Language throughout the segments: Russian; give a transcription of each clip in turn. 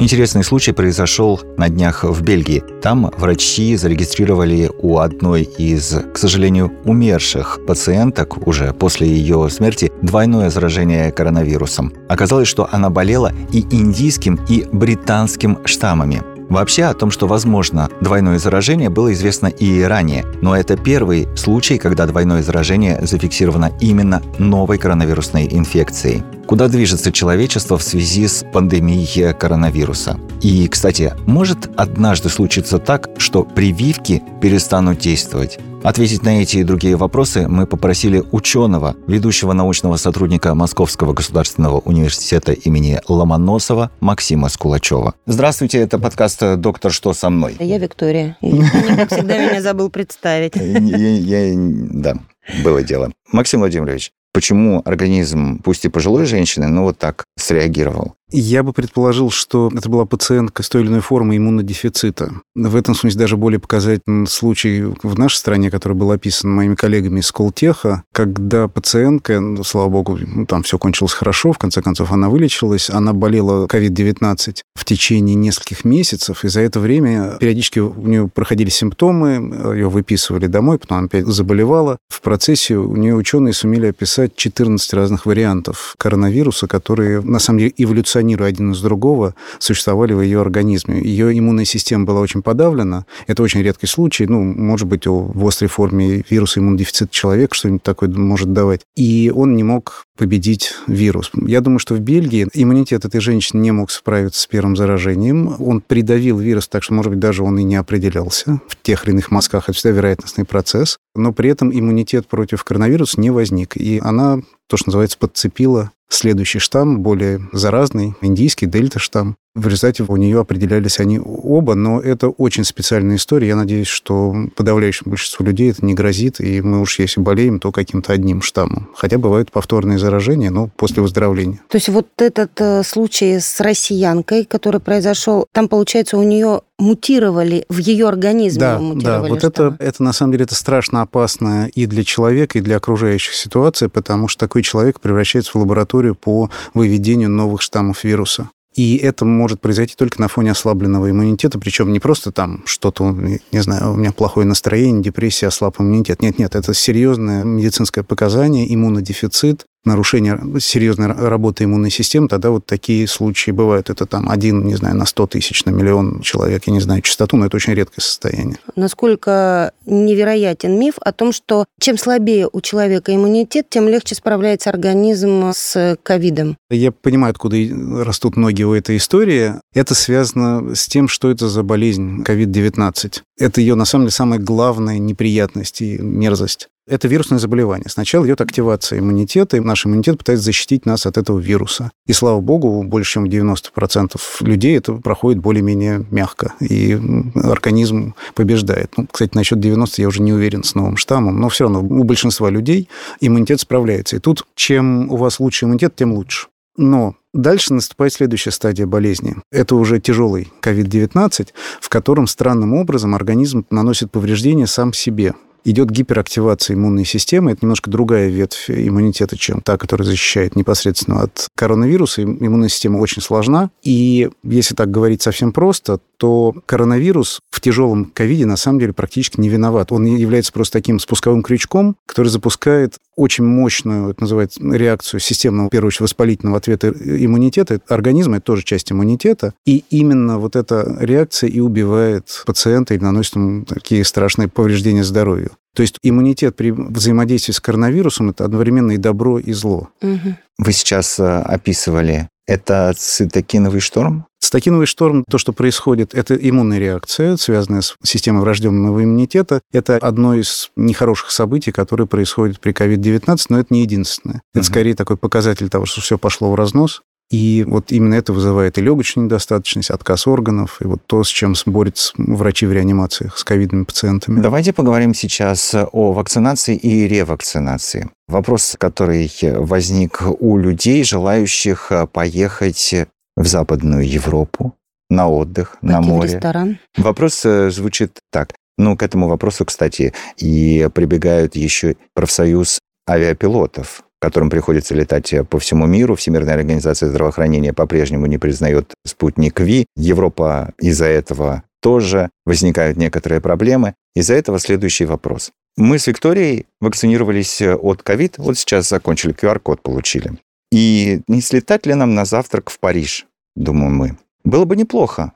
Интересный случай произошел на днях в Бельгии. Там врачи зарегистрировали у одной из, к сожалению, умерших пациенток уже после ее смерти двойное заражение коронавирусом. Оказалось, что она болела и индийским, и британским штаммами. Вообще о том, что возможно двойное заражение, было известно и ранее, но это первый случай, когда двойное заражение зафиксировано именно новой коронавирусной инфекцией. Куда движется человечество в связи с пандемией коронавируса? И, кстати, может однажды случиться так, что прививки перестанут действовать? Ответить на эти и другие вопросы мы попросили ученого, ведущего научного сотрудника Московского государственного университета имени Ломоносова Максима Скулачева. Здравствуйте, это подкаст «Доктор, что со мной?» Я Виктория. И как всегда, меня забыл представить. Я- да, было дело. Максим Владимирович, почему организм, пусть и пожилой женщины, но вот так среагировал? Я бы предположил, что это была пациентка с той или иной формой иммунодефицита. В этом смысле даже более показательный случай в нашей стране, который был описан моими коллегами из Колтеха, когда пациентка, ну, слава богу, ну, там все кончилось хорошо, в конце концов она вылечилась, она болела COVID-19 в течение нескольких месяцев, и за это время периодически у нее проходили симптомы, ее выписывали домой, потом она опять заболевала. В процессе у нее ученые сумели описать 14 разных вариантов коронавируса, которые, на самом деле, эволюционируя один из другого, существовали в ее организме. Ее иммунная система была очень подавлена. Это очень редкий случай. Ну, может быть, в острой форме вируса иммунодефицита человек что-нибудь такое может давать. И он не мог победить вирус. Я думаю, что в Бельгии иммунитет этой женщины не мог справиться с первым заражением. Он придавил вирус, так что, может быть, даже он и не определялся в тех или иных мазках. Это всегда вероятностный процесс. Но при этом иммунитет против коронавируса не возник. И она, то, что называется, подцепила следующий штамм, более заразный, индийский дельта-штамм. В результате у нее определялись они оба, но это очень специальная история. Я надеюсь, что подавляющему большинству людей это не грозит, и мы уж если болеем, то каким-то одним штаммом. Хотя бывают повторные заражения, но после выздоровления. То есть вот этот э, случай с россиянкой, который произошел, там, получается, у нее мутировали в ее организме. Да, да, вот это, это на самом деле это страшно опасно и для человека, и для окружающих ситуаций, потому что такой человек превращается в лабораторию по выведению новых штаммов вируса. И это может произойти только на фоне ослабленного иммунитета, причем не просто там что-то, не знаю, у меня плохое настроение, депрессия, ослаб иммунитет. Нет-нет, это серьезное медицинское показание, иммунодефицит, нарушение серьезной работы иммунной системы, тогда вот такие случаи бывают. Это там один, не знаю, на 100 тысяч, на миллион человек, я не знаю частоту, но это очень редкое состояние. Насколько невероятен миф о том, что чем слабее у человека иммунитет, тем легче справляется организм с ковидом. Я понимаю, откуда растут ноги у этой истории. Это связано с тем, что это за болезнь COVID-19. Это ее, на самом деле, самая главная неприятность и мерзость. Это вирусное заболевание. Сначала идет активация иммунитета, и наш иммунитет пытается защитить нас от этого вируса. И, слава богу, больше чем 90% людей это проходит более-менее мягко, и организм побеждает. Ну, кстати, насчет 90 я уже не уверен с новым штаммом, но все равно у большинства людей иммунитет справляется. И тут, чем у вас лучше иммунитет, тем лучше. Но дальше наступает следующая стадия болезни. Это уже тяжелый COVID-19, в котором странным образом организм наносит повреждения сам себе. Идет гиперактивация иммунной системы. Это немножко другая ветвь иммунитета, чем та, которая защищает непосредственно от коронавируса. Им- Иммунная система очень сложна. И если так говорить совсем просто, то коронавирус в тяжелом ковиде на самом деле практически не виноват. Он является просто таким спусковым крючком, который запускает очень мощную, это называется, реакцию системного, в первую очередь, воспалительного ответа иммунитета. Организма это тоже часть иммунитета. И именно вот эта реакция и убивает пациента и наносит ему такие страшные повреждения здоровью. То есть иммунитет при взаимодействии с коронавирусом – это одновременно и добро, и зло. Мгм. Вы сейчас э, описывали, это цитокиновый шторм? Цитокиновый шторм, то, что происходит, это иммунная реакция, связанная с системой врожденного иммунитета. Это одно из нехороших событий, которые происходят при COVID-19, но это не единственное. Это Мгм. скорее такой показатель того, что все пошло в разнос. И вот именно это вызывает и легочную недостаточность, отказ органов, и вот то, с чем борются врачи в реанимациях с ковидными пациентами. Давайте поговорим сейчас о вакцинации и ревакцинации. Вопрос, который возник у людей, желающих поехать в Западную Европу на отдых, Пойти на в море. ресторан. Вопрос э, звучит так. Ну, к этому вопросу, кстати, и прибегают еще профсоюз авиапилотов, которым приходится летать э, по всему миру. Всемирная организация здравоохранения по-прежнему не признает спутник Ви. Европа из-за этого тоже возникают некоторые проблемы. Из-за этого следующий вопрос. Мы с Викторией вакцинировались э, от ковид, вот сейчас закончили, QR-код получили. И не слетать ли нам на завтрак в Париж, думаем мы. Было бы неплохо,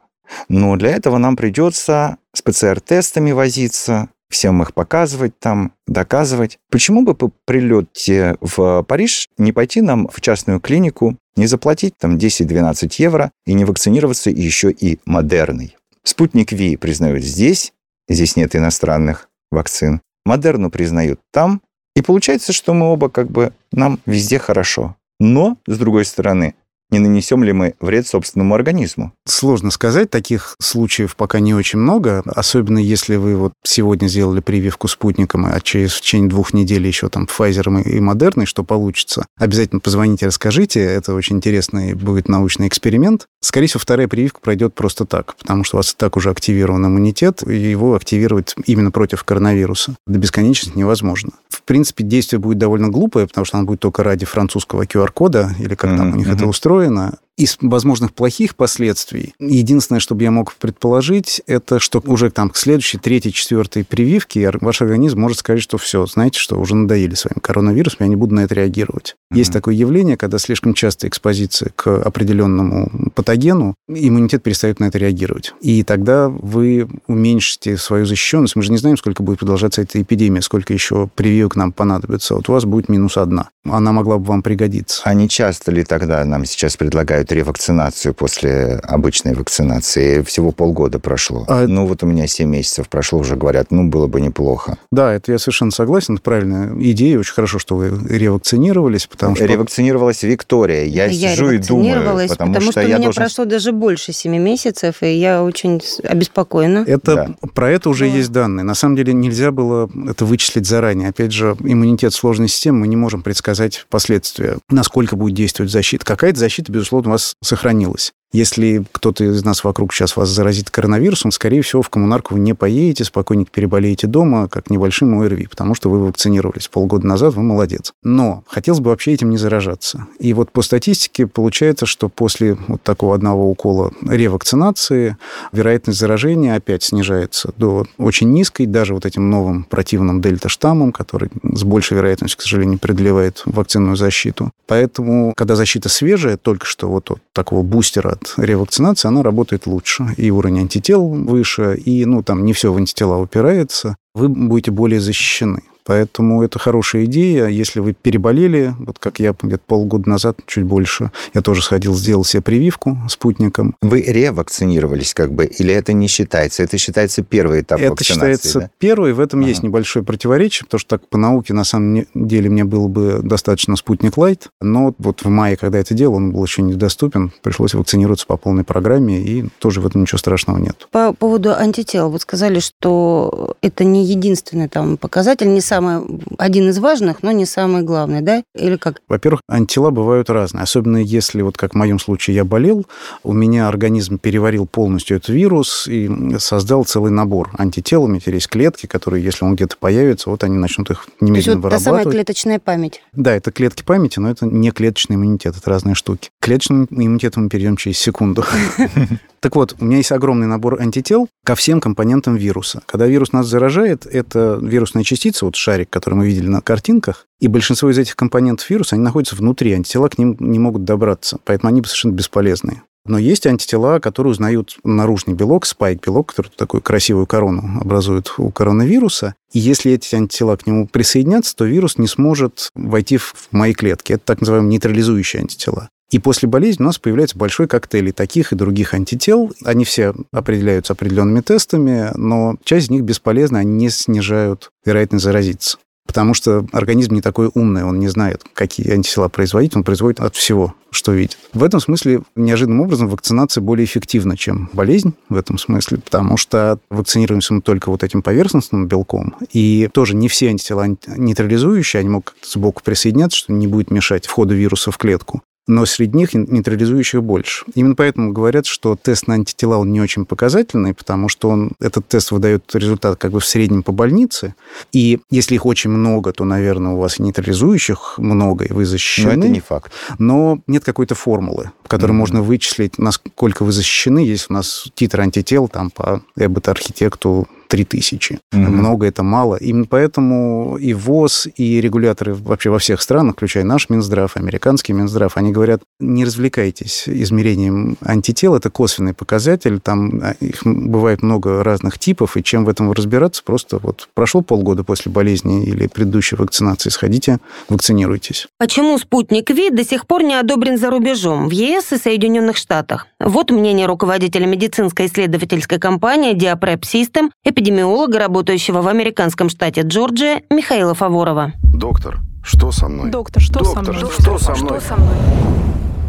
но для этого нам придется с ПЦР-тестами возиться, всем их показывать там, доказывать. Почему бы по прилете в Париж не пойти нам в частную клинику, не заплатить там 10-12 евро и не вакцинироваться еще и модерной? Спутник Ви признают здесь, здесь нет иностранных вакцин. Модерну признают там, и получается, что мы оба как бы, нам везде хорошо. Но, с другой стороны, не нанесем ли мы вред собственному организму? Сложно сказать, таких случаев пока не очень много, особенно если вы вот сегодня сделали прививку спутником, а через в течение двух недель еще там Pfizer и Moderna, что получится. Обязательно позвоните, расскажите, это очень интересный будет научный эксперимент. Скорее всего, вторая прививка пройдет просто так, потому что у вас и так уже активирован иммунитет, и его активировать именно против коронавируса до бесконечности невозможно. В принципе, действие будет довольно глупое, потому что оно будет только ради французского QR-кода, или как там у них это устроено, устроена, из возможных плохих последствий, единственное, что бы я мог предположить, это что уже там к следующей, третьей, четвертой прививке ваш организм может сказать, что все, знаете, что уже надоели своим коронавирусом, я не буду на это реагировать. Mm-hmm. Есть такое явление, когда слишком часто экспозиция к определенному патогену, иммунитет перестает на это реагировать. И тогда вы уменьшите свою защищенность. Мы же не знаем, сколько будет продолжаться эта эпидемия, сколько еще прививок нам понадобится. Вот у вас будет минус одна. Она могла бы вам пригодиться. А не часто ли тогда нам сейчас предлагают ревакцинацию после обычной вакцинации. Всего полгода прошло. А... Ну, вот у меня 7 месяцев прошло, уже говорят, ну, было бы неплохо. Да, это я совершенно согласен, это правильная идея. Очень хорошо, что вы ревакцинировались, потому что... Ревакцинировалась Виктория. Я, я сижу и думаю, потому, потому что, что у меня должен... прошло даже больше 7 месяцев, и я очень обеспокоена. Это, да. Про это уже да. есть данные. На самом деле нельзя было это вычислить заранее. Опять же, иммунитет сложной системы, мы не можем предсказать последствия, насколько будет действовать защита. Какая-то защита, безусловно, вас сохранилась. Если кто-то из нас вокруг сейчас вас заразит коронавирусом, скорее всего, в коммунарку вы не поедете, спокойненько переболеете дома, как небольшим ОРВИ, потому что вы вакцинировались полгода назад, вы молодец. Но хотелось бы вообще этим не заражаться. И вот по статистике получается, что после вот такого одного укола ревакцинации вероятность заражения опять снижается до очень низкой, даже вот этим новым противным дельта-штаммом, который с большей вероятностью, к сожалению, преодолевает вакцинную защиту. Поэтому, когда защита свежая, только что вот от такого бустера от ревакцинации, она работает лучше. И уровень антител выше, и, ну, там не все в антитела упирается. Вы будете более защищены. Поэтому это хорошая идея. Если вы переболели, вот как я где-то полгода назад, чуть больше, я тоже сходил, сделал себе прививку спутником. Вы ревакцинировались как бы, или это не считается? Это считается первый этап это вакцинации? Это считается да? первый, в этом ага. есть небольшое противоречие, потому что так по науке на самом деле мне было бы достаточно спутник Лайт, но вот в мае, когда это делал, он был еще недоступен, пришлось вакцинироваться по полной программе, и тоже в этом ничего страшного нет. По поводу антител, вы сказали, что это не единственный там показатель, не самый, один из важных, но не самый главный, да? Или как? Во-первых, антитела бывают разные. Особенно если, вот как в моем случае, я болел, у меня организм переварил полностью этот вирус и создал целый набор антител. У меня теперь есть клетки, которые, если он где-то появится, вот они начнут их немедленно То есть вот вырабатывать. та самая клеточная память? Да, это клетки памяти, но это не клеточный иммунитет, это разные штуки. К клеточному иммунитету мы перейдем через секунду. Так вот, у меня есть огромный набор антител ко всем компонентам вируса. Когда вирус нас заражает, это вирусная частица, вот шарик, который мы видели на картинках, и большинство из этих компонентов вируса, они находятся внутри, антитела к ним не могут добраться, поэтому они совершенно бесполезны. Но есть антитела, которые узнают наружный белок, спайк-белок, который такую красивую корону образует у коронавируса. И если эти антитела к нему присоединятся, то вирус не сможет войти в мои клетки. Это так называемые нейтрализующие антитела. И после болезни у нас появляется большой коктейль и таких и других антител. Они все определяются определенными тестами, но часть из них бесполезна, они не снижают вероятность заразиться. Потому что организм не такой умный, он не знает, какие антитела производить, он производит от всего, что видит. В этом смысле, неожиданным образом, вакцинация более эффективна, чем болезнь в этом смысле, потому что вакцинируемся мы только вот этим поверхностным белком, и тоже не все антитела нейтрализующие, они могут сбоку присоединяться, что не будет мешать входу вируса в клетку. Но среди них нейтрализующих больше. Именно поэтому говорят, что тест на антитела он не очень показательный, потому что он, этот тест выдает результат как бы в среднем по больнице. И если их очень много, то, наверное, у вас нейтрализующих много, и вы защищены. Но это не факт. Но нет какой-то формулы, в которой mm-hmm. можно вычислить, насколько вы защищены. Есть у нас титр антител там по эббот-архитекту 3000. Mm-hmm. Много это мало. Именно поэтому и ВОЗ, и регуляторы вообще во всех странах, включая наш Минздрав, американский Минздрав, они говорят, не развлекайтесь измерением антител, это косвенный показатель, там а, их бывает много разных типов, и чем в этом разбираться, просто вот прошло полгода после болезни или предыдущей вакцинации, сходите, вакцинируйтесь. Почему спутник Ви до сих пор не одобрен за рубежом, в ЕС и Соединенных Штатах? Вот мнение руководителя медицинской исследовательской компании Diaprep System, эпидемиолога, работающего в американском штате Джорджия, Михаила Фаворова. Доктор, что со мной? Доктор, что Доктор, со мной? Что со мной? Что со мной?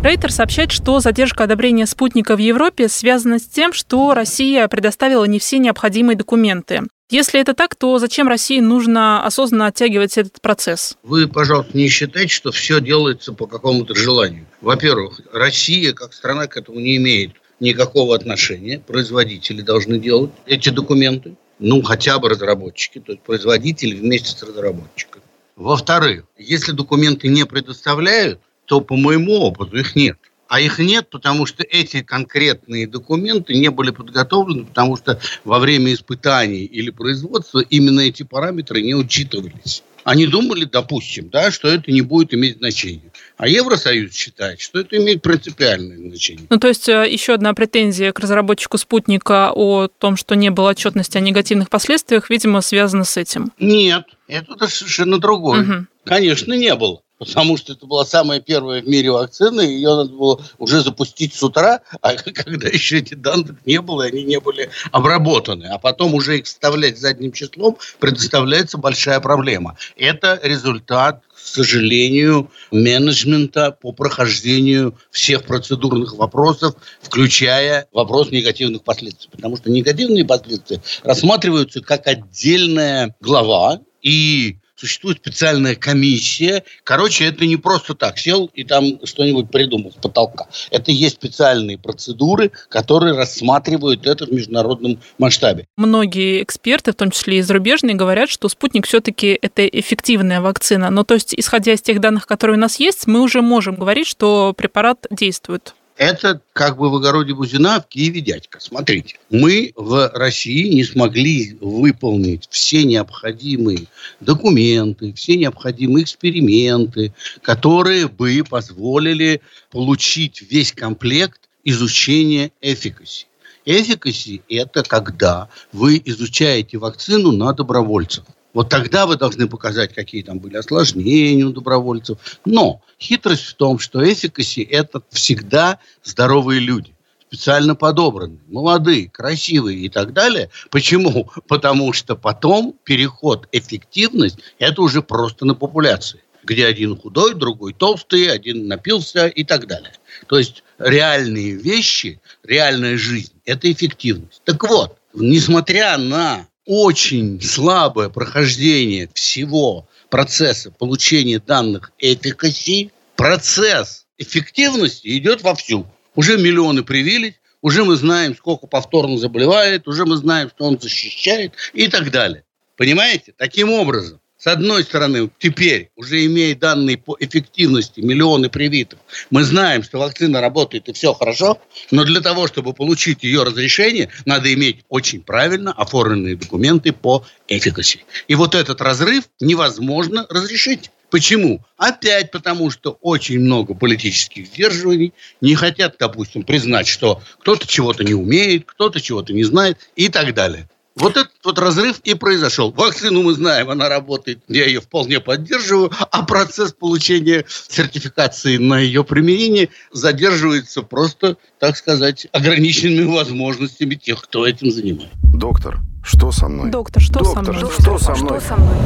Рейтер сообщает, что задержка одобрения спутника в Европе связана с тем, что Россия предоставила не все необходимые документы. Если это так, то зачем России нужно осознанно оттягивать этот процесс? Вы, пожалуйста, не считайте, что все делается по какому-то желанию. Во-первых, Россия как страна к этому не имеет никакого отношения. Производители должны делать эти документы. Ну, хотя бы разработчики, то есть производители вместе с разработчиками. Во-вторых, если документы не предоставляют, то по моему опыту их нет. А их нет, потому что эти конкретные документы не были подготовлены, потому что во время испытаний или производства именно эти параметры не учитывались. Они думали, допустим, да, что это не будет иметь значения. А Евросоюз считает, что это имеет принципиальное значение. Ну, то есть э, еще одна претензия к разработчику спутника о том, что не было отчетности о негативных последствиях, видимо, связана с этим. Нет, это совершенно другое. Угу. Конечно, не было потому что это была самая первая в мире вакцина, и ее надо было уже запустить с утра, а когда еще эти данных не было, они не были обработаны. А потом уже их вставлять задним числом предоставляется большая проблема. Это результат к сожалению, менеджмента по прохождению всех процедурных вопросов, включая вопрос негативных последствий. Потому что негативные последствия рассматриваются как отдельная глава, и существует специальная комиссия. Короче, это не просто так сел и там что-нибудь придумал с потолка. Это есть специальные процедуры, которые рассматривают это в международном масштабе. Многие эксперты, в том числе и зарубежные, говорят, что спутник все-таки это эффективная вакцина. Но то есть, исходя из тех данных, которые у нас есть, мы уже можем говорить, что препарат действует. Это как бы в огороде Бузина, в Киеве дядька. Смотрите, мы в России не смогли выполнить все необходимые документы, все необходимые эксперименты, которые бы позволили получить весь комплект изучения эффикаси. Эффикаси – это когда вы изучаете вакцину на добровольцах. Вот тогда вы должны показать, какие там были осложнения у добровольцев. Но хитрость в том, что эффикаси – это всегда здоровые люди специально подобранные, молодые, красивые и так далее. Почему? Потому что потом переход, эффективность – это уже просто на популяции, где один худой, другой толстый, один напился и так далее. То есть реальные вещи, реальная жизнь – это эффективность. Так вот, несмотря на очень слабое прохождение всего процесса получения данных эффикаси, процесс эффективности идет вовсю. Уже миллионы привились, уже мы знаем, сколько повторно заболевает, уже мы знаем, что он защищает и так далее. Понимаете? Таким образом, с одной стороны, теперь, уже имея данные по эффективности, миллионы привитых, мы знаем, что вакцина работает и все хорошо, но для того, чтобы получить ее разрешение, надо иметь очень правильно оформленные документы по эффикаси. И вот этот разрыв невозможно разрешить. Почему? Опять потому, что очень много политических сдерживаний, не хотят, допустим, признать, что кто-то чего-то не умеет, кто-то чего-то не знает и так далее. Вот этот вот разрыв и произошел. Вакцину мы знаем, она работает, я ее вполне поддерживаю, а процесс получения сертификации на ее применение задерживается просто, так сказать, ограниченными возможностями тех, кто этим занимается. Доктор, что со мной? Доктор, что Доктор, со мной? что со мной? Что со мной?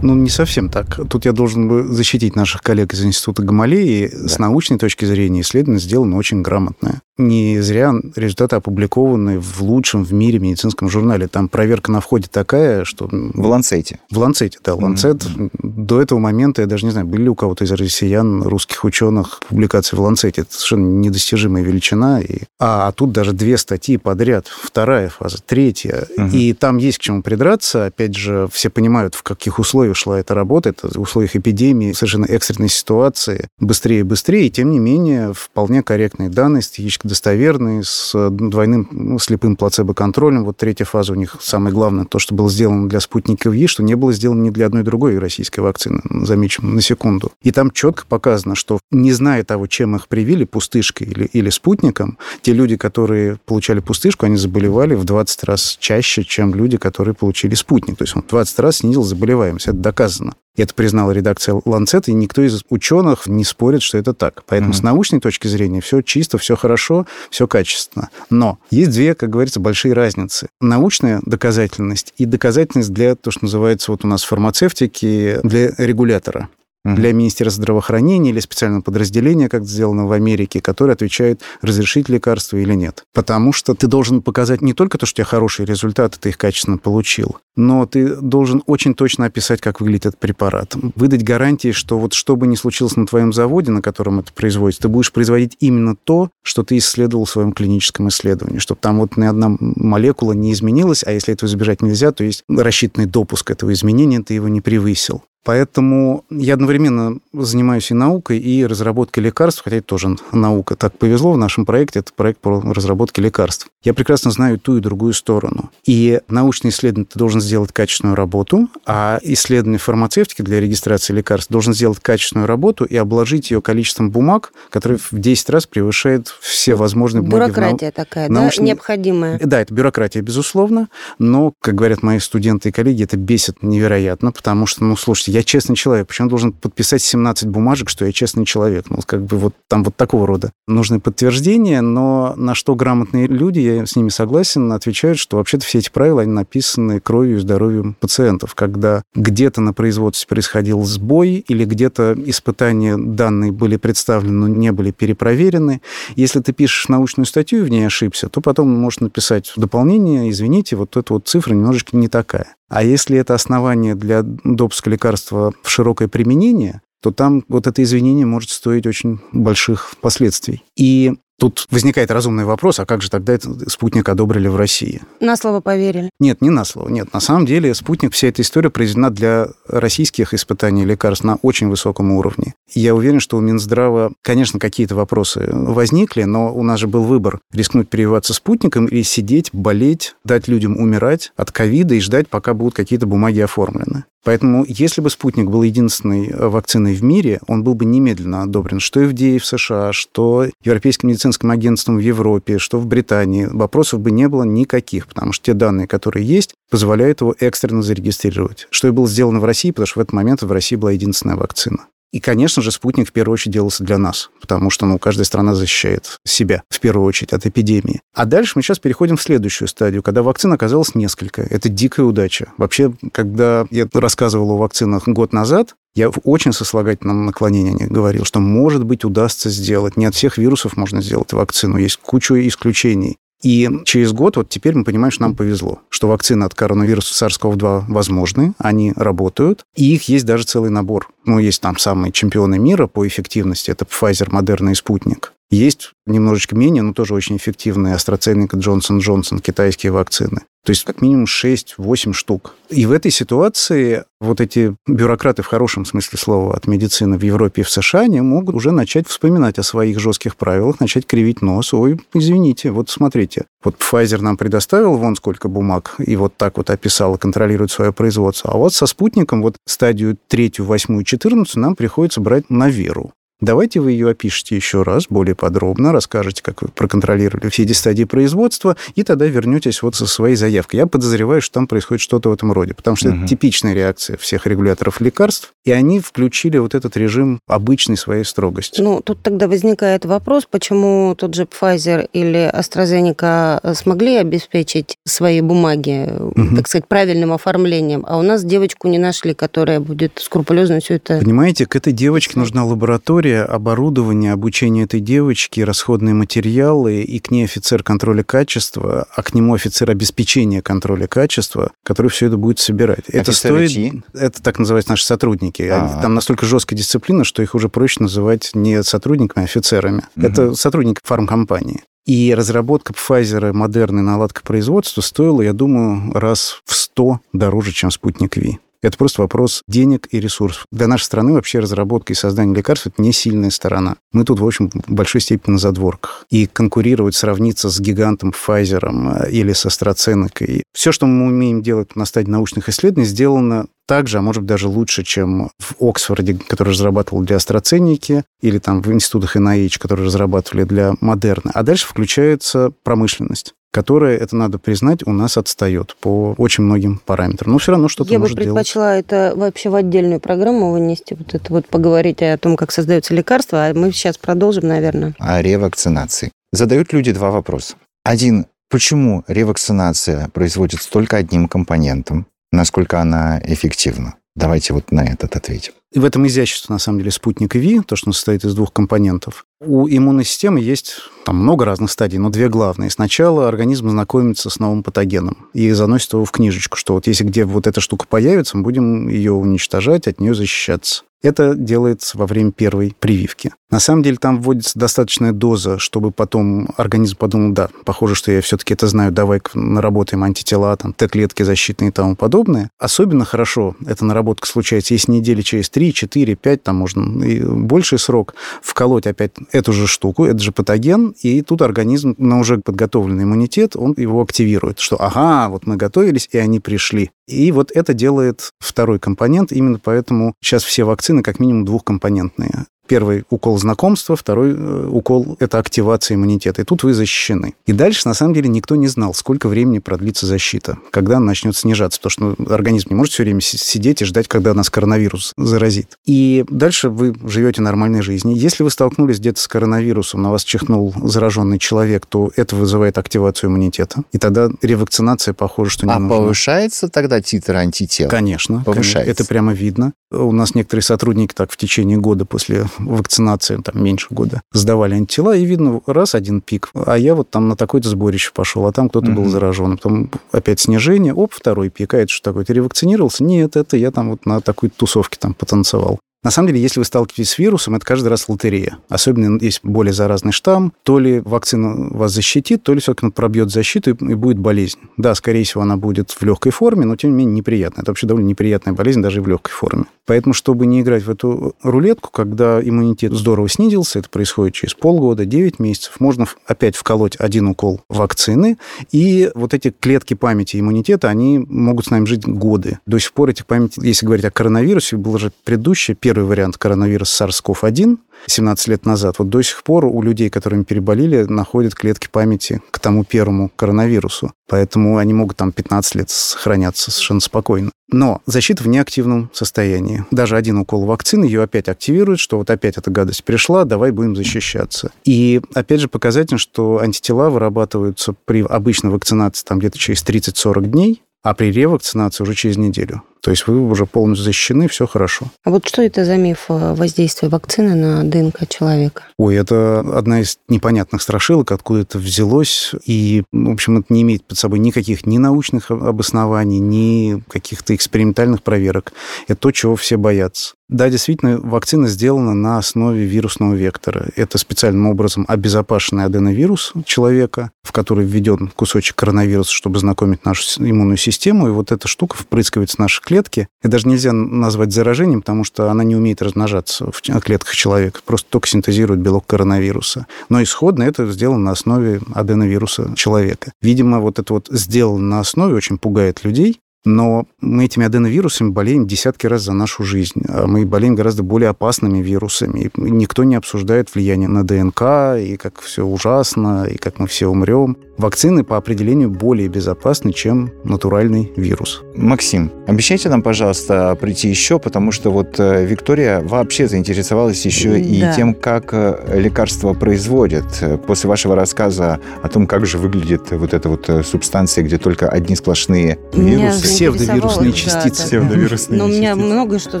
Ну, не совсем так. Тут я должен бы защитить наших коллег из Института Гамалеи. Да. С научной точки зрения исследование сделано очень грамотное. Не зря результаты опубликованы в лучшем в мире медицинском журнале. Там проверка на входе такая, что... В Ланцете. В Ланцете, да. Ланцет. Mm-hmm. До этого момента, я даже не знаю, были ли у кого-то из россиян, русских ученых публикации в Ланцете. Это совершенно недостижимая величина. И... А, а тут даже две статьи подряд. Вторая фаза, третья. Mm-hmm. И там есть к чему придраться. Опять же, все понимают, в каких условиях шла эта работа. Это в условиях эпидемии, совершенно экстренной ситуации. Быстрее и быстрее. И тем не менее, вполне корректные данные, статистически достоверные, с двойным ну, слепым плацебо-контролем. Вот третья фаза у них самое главное, то, что было сделано для спутника ВИ, что не было сделано ни для одной другой российской вакцины, замечу на секунду. И там четко показано, что не зная того, чем их привили, пустышкой или, или спутником, те люди, которые получали пустышку, они заболевали в 20 раз чаще, чем люди, которые получили спутник. То есть он в 20 раз снизил заболеваемость. Это доказано. Это признала редакция Lancet, и никто из ученых не спорит, что это так. Поэтому mm-hmm. с научной точки зрения все чисто, все хорошо, все качественно. Но есть две, как говорится, большие разницы. Научная доказательность и доказательность для, то, что называется вот у нас фармацевтики, для регулятора для Министерства здравоохранения или специального подразделения, как сделано в Америке, которое отвечает, разрешить лекарство или нет. Потому что ты должен показать не только то, что у тебя хорошие результаты, ты их качественно получил, но ты должен очень точно описать, как выглядит этот препарат. Выдать гарантии, что вот что бы ни случилось на твоем заводе, на котором это производится, ты будешь производить именно то, что ты исследовал в своем клиническом исследовании, чтобы там вот ни одна молекула не изменилась, а если этого избежать нельзя, то есть рассчитанный допуск этого изменения, ты его не превысил. Поэтому я одновременно занимаюсь и наукой, и разработкой лекарств, хотя это тоже наука. Так повезло в нашем проекте, это проект по разработке лекарств. Я прекрасно знаю ту и другую сторону. И научный исследователь должен сделать качественную работу, а исследование фармацевтики для регистрации лекарств должен сделать качественную работу и обложить ее количеством бумаг, которое в 10 раз превышает все возможные бумаги. Бюрократия нау... такая, научной... да, необходимая. Да, это бюрократия, безусловно, но, как говорят мои студенты и коллеги, это бесит невероятно, потому что, ну, слушайте, я честный человек, почему должен подписать 17 бумажек, что я честный человек? Ну, как бы вот там вот такого рода нужны подтверждения, но на что грамотные люди, я с ними согласен, отвечают, что вообще-то все эти правила, они написаны кровью и здоровьем пациентов. Когда где-то на производстве происходил сбой или где-то испытания данные были представлены, но не были перепроверены, если ты пишешь научную статью и в ней ошибся, то потом можешь написать в дополнение, извините, вот эта вот цифра немножечко не такая. А если это основание для допуска лекарства в широкое применение, то там вот это извинение может стоить очень больших последствий. И Тут возникает разумный вопрос, а как же тогда этот спутник одобрили в России? На слово поверили. Нет, не на слово. Нет, на самом деле спутник, вся эта история произведена для российских испытаний лекарств на очень высоком уровне. я уверен, что у Минздрава, конечно, какие-то вопросы возникли, но у нас же был выбор рискнуть прививаться спутником или сидеть, болеть, дать людям умирать от ковида и ждать, пока будут какие-то бумаги оформлены. Поэтому, если бы спутник был единственной э, вакциной в мире, он был бы немедленно одобрен, что FDA в США, что Европейским медицинским агентством в Европе, что в Британии. Вопросов бы не было никаких, потому что те данные, которые есть, позволяют его экстренно зарегистрировать. Что и было сделано в России, потому что в этот момент в России была единственная вакцина. И, конечно же, спутник в первую очередь делался для нас, потому что ну, каждая страна защищает себя в первую очередь от эпидемии. А дальше мы сейчас переходим в следующую стадию, когда вакцин оказалось несколько. Это дикая удача. Вообще, когда я рассказывал о вакцинах год назад, я в очень сослагательном наклонении говорил, что, может быть, удастся сделать. Не от всех вирусов можно сделать вакцину. Есть куча исключений. И через год, вот теперь мы понимаем, что нам повезло, что вакцины от коронавируса SARS-CoV-2 возможны, они работают, и их есть даже целый набор. Ну, есть там самые чемпионы мира по эффективности, это Pfizer, Moderna и Спутник. Есть немножечко менее, но тоже очень эффективные AstraZeneca, Johnson Johnson, китайские вакцины. То есть как минимум 6-8 штук. И в этой ситуации вот эти бюрократы в хорошем смысле слова от медицины в Европе и в США, они могут уже начать вспоминать о своих жестких правилах, начать кривить нос. Ой, извините, вот смотрите, вот Pfizer нам предоставил вон сколько бумаг и вот так вот описал и контролирует свое производство. А вот со спутником вот стадию третью, восьмую, четырнадцатую нам приходится брать на веру. Давайте вы ее опишите еще раз, более подробно, расскажете, как вы проконтролировали все эти стадии производства, и тогда вернетесь вот со своей заявкой. Я подозреваю, что там происходит что-то в этом роде, потому что угу. это типичная реакция всех регуляторов лекарств, и они включили вот этот режим обычной своей строгости. Ну, тут тогда возникает вопрос, почему тот же Pfizer или AstraZeneca смогли обеспечить свои бумаги, угу. так сказать, правильным оформлением, а у нас девочку не нашли, которая будет скрупулезно все это... Понимаете, к этой девочке нужна лаборатория, история, оборудование, обучение этой девочки, расходные материалы, и к ней офицер контроля качества, а к нему офицер обеспечения контроля качества, который все это будет собирать. Это стоит... Чьи? Это так называются наши сотрудники. А-а-а. Там настолько жесткая дисциплина, что их уже проще называть не сотрудниками, а офицерами. Угу. Это сотрудники фармкомпании. И разработка Pfizer модерной наладка производства стоила, я думаю, раз в 100 дороже, чем спутник Ви. Это просто вопрос денег и ресурсов. Для нашей страны вообще разработка и создание лекарств – это не сильная сторона. Мы тут, в общем, в большой степени на задворках. И конкурировать, сравниться с гигантом Pfizer э, или с AstraZeneca. Все, что мы умеем делать на стадии научных исследований, сделано так же, а может быть даже лучше, чем в Оксфорде, который разрабатывал для AstraZeneca, или там в институтах NIH, которые разрабатывали для Модерна. А дальше включается промышленность которая, это надо признать, у нас отстает по очень многим параметрам. Но все равно что-то Я может бы предпочла делать. это вообще в отдельную программу вынести, вот это вот поговорить о том, как создаются лекарства, а мы сейчас продолжим, наверное. О ревакцинации. Задают люди два вопроса. Один, почему ревакцинация производится только одним компонентом? Насколько она эффективна? Давайте вот на этот ответим. И в этом изящество, на самом деле, спутник ВИ, то, что он состоит из двух компонентов. У иммунной системы есть там много разных стадий, но две главные. Сначала организм знакомится с новым патогеном и заносит его в книжечку, что вот если где вот эта штука появится, мы будем ее уничтожать, от нее защищаться. Это делается во время первой прививки. На самом деле там вводится достаточная доза, чтобы потом организм подумал, да, похоже, что я все-таки это знаю, давай наработаем антитела, там, Т-клетки защитные и тому подобное. Особенно хорошо эта наработка случается, если недели через 3, 4, 5, там можно и больший срок вколоть опять эту же штуку, это же патоген, и тут организм на уже подготовленный иммунитет, он его активирует, что ага, вот мы готовились, и они пришли. И вот это делает второй компонент, именно поэтому сейчас все вакцины как минимум двухкомпонентные. Первый укол знакомства, второй э, укол – это активация иммунитета. И тут вы защищены. И дальше, на самом деле, никто не знал, сколько времени продлится защита, когда она начнет снижаться, потому что ну, организм не может все время сидеть и ждать, когда нас коронавирус заразит. И дальше вы живете нормальной жизнью. Если вы столкнулись где-то с коронавирусом, на вас чихнул зараженный человек, то это вызывает активацию иммунитета. И тогда ревакцинация, похоже, что не а нужна. А повышается тогда титр антител? Конечно. Повышается. Это прямо видно. У нас некоторые сотрудники так в течение года после вакцинации, там, меньше года, сдавали антитела, и видно, раз один пик, а я вот там на такое-то сборище пошел, а там кто-то mm-hmm. был заражен. Потом опять снижение, оп, второй пик, а это что такое? Ты ревакцинировался? Нет, это я там вот на такой тусовке там потанцевал. На самом деле, если вы сталкиваетесь с вирусом, это каждый раз лотерея. Особенно есть более заразный штамм. То ли вакцина вас защитит, то ли все-таки он пробьет защиту и будет болезнь. Да, скорее всего, она будет в легкой форме, но тем не менее неприятная. Это вообще довольно неприятная болезнь даже и в легкой форме. Поэтому, чтобы не играть в эту рулетку, когда иммунитет здорово снизился, это происходит через полгода, 9 месяцев, можно опять вколоть один укол вакцины, и вот эти клетки памяти иммунитета, они могут с нами жить годы. До сих пор этих памяти, если говорить о коронавирусе, был же предыдущий, первый вариант коронавируса SARS-CoV-1, 17 лет назад. Вот до сих пор у людей, которыми переболели, находят клетки памяти к тому первому коронавирусу. Поэтому они могут там 15 лет сохраняться совершенно спокойно. Но защита в неактивном состоянии. Даже один укол вакцины ее опять активирует, что вот опять эта гадость пришла, давай будем защищаться. И опять же показательно, что антитела вырабатываются при обычной вакцинации там где-то через 30-40 дней, а при ревакцинации уже через неделю. То есть вы уже полностью защищены, все хорошо. А вот что это за миф э, воздействия вакцины на ДНК человека? Ой, это одна из непонятных страшилок, откуда это взялось. И, в общем, это не имеет под собой никаких ни научных обоснований, ни каких-то экспериментальных проверок. Это то, чего все боятся. Да, действительно, вакцина сделана на основе вирусного вектора. Это специальным образом обезопасенный аденовирус человека, в который введен кусочек коронавируса, чтобы знакомить нашу иммунную систему. И вот эта штука впрыскивается в наши клетки. Это даже нельзя назвать заражением, потому что она не умеет размножаться в клетках человека, просто только синтезирует белок коронавируса. Но исходно это сделано на основе аденовируса человека. Видимо, вот это вот сделано на основе очень пугает людей, но мы этими аденовирусами болеем десятки раз за нашу жизнь. А мы болеем гораздо более опасными вирусами. И никто не обсуждает влияние на ДНК, и как все ужасно, и как мы все умрем. Вакцины по определению более безопасны, чем натуральный вирус. Максим, обещайте нам, пожалуйста, прийти еще, потому что вот э, Виктория вообще заинтересовалась еще да. и тем, как э, лекарства производят. После вашего рассказа о том, как же выглядит вот эта вот э, субстанция, где только одни сплошные вирусы Псевдовирусные частицы. Да. Псевдовирусные Но меня частицы. многое что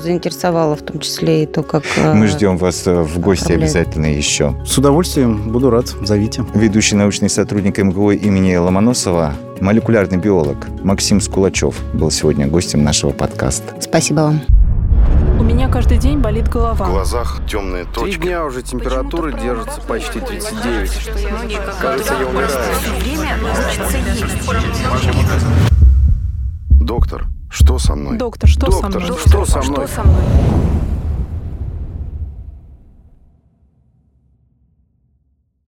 заинтересовало, в том числе и то, как... э, Мы ждем вас э, в гости обязательно еще. С удовольствием буду рад. Зовите. Ведущий научный сотрудник МГУ имени Ломоносова, молекулярный биолог Максим Скулачев был сегодня гостем нашего подкаста. Спасибо вам. У меня каждый день болит В голова. глазах темные Три точки. дня уже температура держится почти 39. Кажется, я умираю. Доктор, что со мной? Доктор, что со Доктор, мной? что со мной? Что со мной?